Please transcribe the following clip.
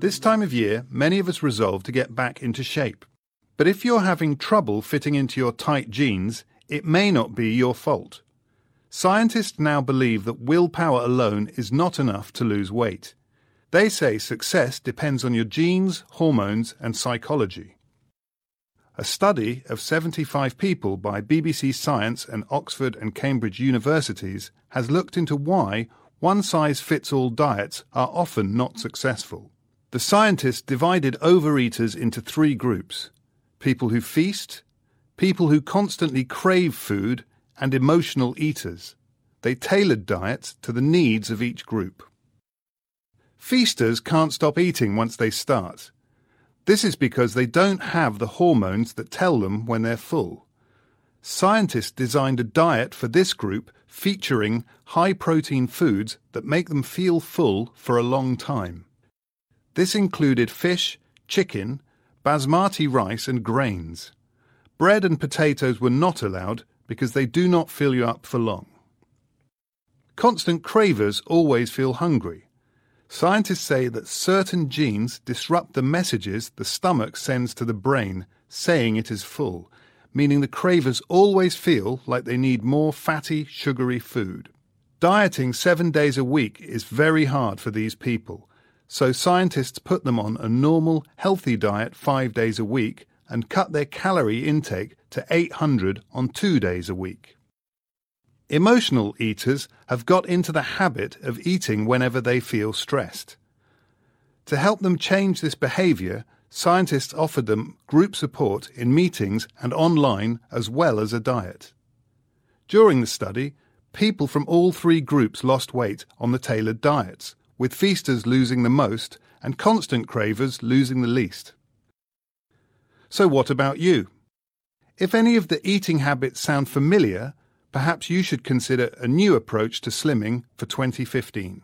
This time of year, many of us resolve to get back into shape. But if you're having trouble fitting into your tight jeans, it may not be your fault. Scientists now believe that willpower alone is not enough to lose weight. They say success depends on your genes, hormones, and psychology. A study of 75 people by BBC Science and Oxford and Cambridge universities has looked into why one size fits all diets are often not successful. The scientists divided overeaters into three groups people who feast, people who constantly crave food, and emotional eaters. They tailored diets to the needs of each group. Feasters can't stop eating once they start. This is because they don't have the hormones that tell them when they're full. Scientists designed a diet for this group featuring high protein foods that make them feel full for a long time. This included fish, chicken, basmati rice, and grains. Bread and potatoes were not allowed because they do not fill you up for long. Constant cravers always feel hungry. Scientists say that certain genes disrupt the messages the stomach sends to the brain saying it is full, meaning the cravers always feel like they need more fatty, sugary food. Dieting seven days a week is very hard for these people, so scientists put them on a normal, healthy diet five days a week and cut their calorie intake to 800 on two days a week. Emotional eaters have got into the habit of eating whenever they feel stressed. To help them change this behaviour, scientists offered them group support in meetings and online as well as a diet. During the study, people from all three groups lost weight on the tailored diets, with feasters losing the most and constant cravers losing the least. So, what about you? If any of the eating habits sound familiar, perhaps you should consider a new approach to slimming for 2015.